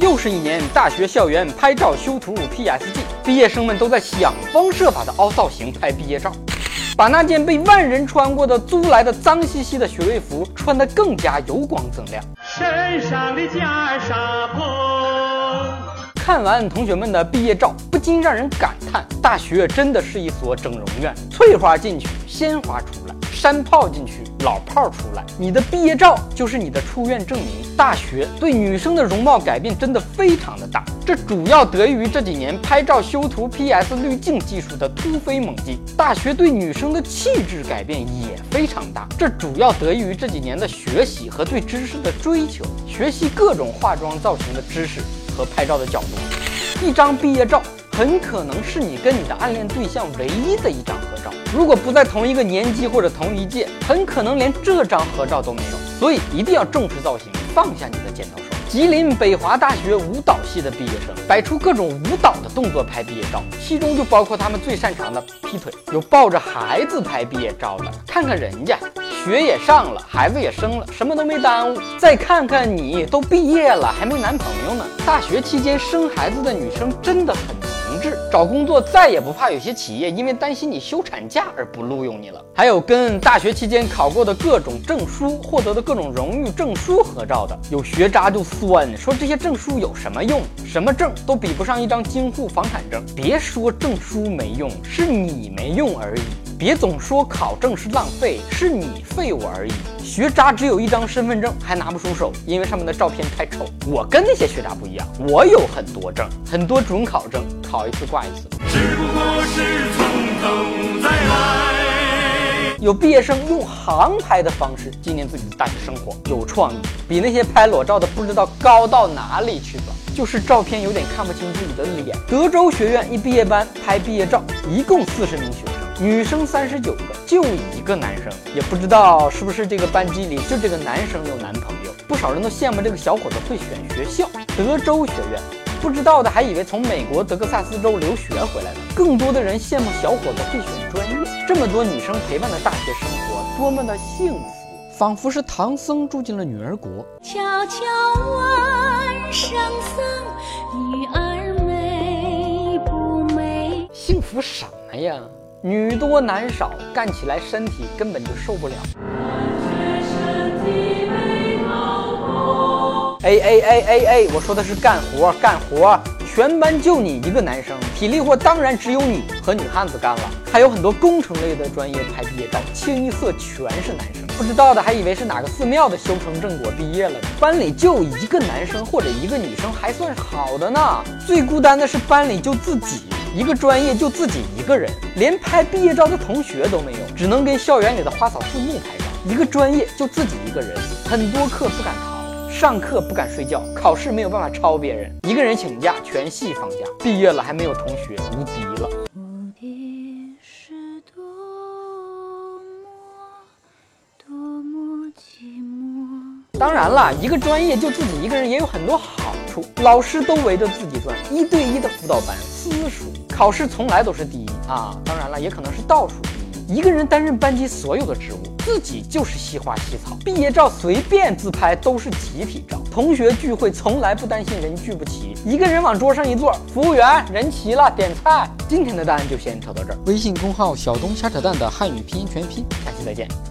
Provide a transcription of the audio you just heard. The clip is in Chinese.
又是一年大学校园拍照修图 PS 季，毕业生们都在想方设法的凹造型拍毕业照，把那件被万人穿过的租来的脏兮兮的学位服穿得更加油光锃亮。身上的袈裟破。看完同学们的毕业照，不禁让人感叹：大学真的是一所整容院，翠花进去，鲜花出来。山炮进去，老炮儿出来，你的毕业照就是你的出院证明。大学对女生的容貌改变真的非常的大，这主要得益于这几年拍照修图 PS 滤镜技术的突飞猛进。大学对女生的气质改变也非常大，这主要得益于这几年的学习和对知识的追求，学习各种化妆造型的知识和拍照的角度。一张毕业照。很可能是你跟你的暗恋对象唯一的一张合照，如果不在同一个年级或者同一届，很可能连这张合照都没有。所以一定要重视造型，放下你的剪刀手。吉林北华大学舞蹈系的毕业生摆出各种舞蹈的动作拍毕业照，其中就包括他们最擅长的劈腿，有抱着孩子拍毕业照的。看看人家，学也上了，孩子也生了，什么都没耽误。再看看你，都毕业了还没男朋友呢。大学期间生孩子的女生真的很明智。找工作再也不怕有些企业因为担心你休产假而不录用你了。还有跟大学期间考过的各种证书、获得的各种荣誉证书合照的，有学渣就酸说这些证书有什么用？什么证都比不上一张京沪房产证。别说证书没用，是你没用而已。别总说考证是浪费，是你废物而已。学渣只有一张身份证还拿不出手，因为上面的照片太丑。我跟那些学渣不一样，我有很多证，很多准考证，考一次挂一次。只不过是从头再来。有毕业生用航拍的方式纪念自己的大学生活，有创意，比那些拍裸照的不知道高到哪里去了。就是照片有点看不清自己的脸。德州学院一毕业班拍毕业照，一共四十名学生。女生三十九个，就一个男生，也不知道是不是这个班级里就这个男生有男朋友。不少人都羡慕这个小伙子会选学校，德州学院。不知道的还以为从美国德克萨斯州留学回来的。更多的人羡慕小伙子会选专业。这么多女生陪伴的大学生活，多么的幸福，仿佛是唐僧住进了女儿国。悄悄问圣僧，女儿美不美？幸福什么呀？女多男少，干起来身体根本就受不了。哎哎哎哎哎，我说的是干活干活，全班就你一个男生，体力活当然只有你和女汉子干了。还有很多工程类的专业拍毕业照，清一色全是男生。不知道的还以为是哪个寺庙的修成正果毕业了呢。班里就一个男生或者一个女生还算好的呢，最孤单的是班里就自己。一个专业就自己一个人，连拍毕业照的同学都没有，只能跟校园里的花草树木拍照。一个专业就自己一个人，很多课不敢逃，上课不敢睡觉，考试没有办法抄别人，一个人请假，全系放假。毕业了还没有同学，无敌了。当然了，一个专业就自己一个人也有很多好处，老师都围着自己转，一对一的辅导班，私塾，考试从来都是第一啊！当然了，也可能是倒数第一。一个人担任班级所有的职务，自己就是西花西草。毕业照随便自拍都是集体照，同学聚会从来不担心人聚不齐，一个人往桌上一坐，服务员人齐了，点菜。今天的答案就先扯到这儿。微信公号小东瞎扯淡的汉语拼音全拼，下期再见。